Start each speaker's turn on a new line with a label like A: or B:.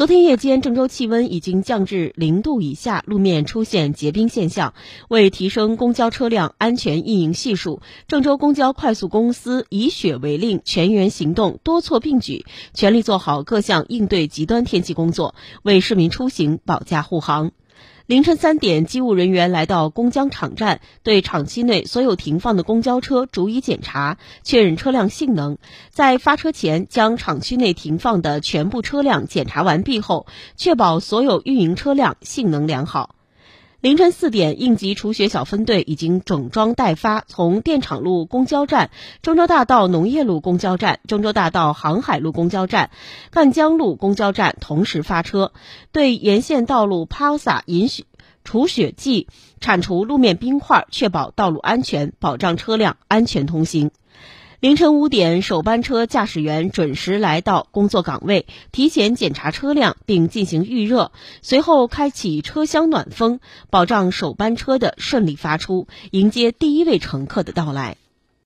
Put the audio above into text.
A: 昨天夜间，郑州气温已经降至零度以下，路面出现结冰现象。为提升公交车辆安全运营系数，郑州公交快速公司以雪为令，全员行动，多措并举，全力做好各项应对极端天气工作，为市民出行保驾护航。凌晨三点，机务人员来到公交场站，对厂区内所有停放的公交车逐一检查，确认车辆性能。在发车前，将厂区内停放的全部车辆检查完毕后，确保所有运营车辆性能良好。凌晨四点，应急除雪小分队已经整装待发，从电厂路公交站、郑州大道农业路公交站、郑州大道航海路公交站、赣江路公交站同时发车，对沿线道路抛洒引雪、除雪剂，铲除路面冰块，确保道路安全，保障车辆安全通行。凌晨五点，首班车驾驶员准时来到工作岗位，提前检查车辆并进行预热，随后开启车厢暖风，保障首班车的顺利发出，迎接第一位乘客的到来。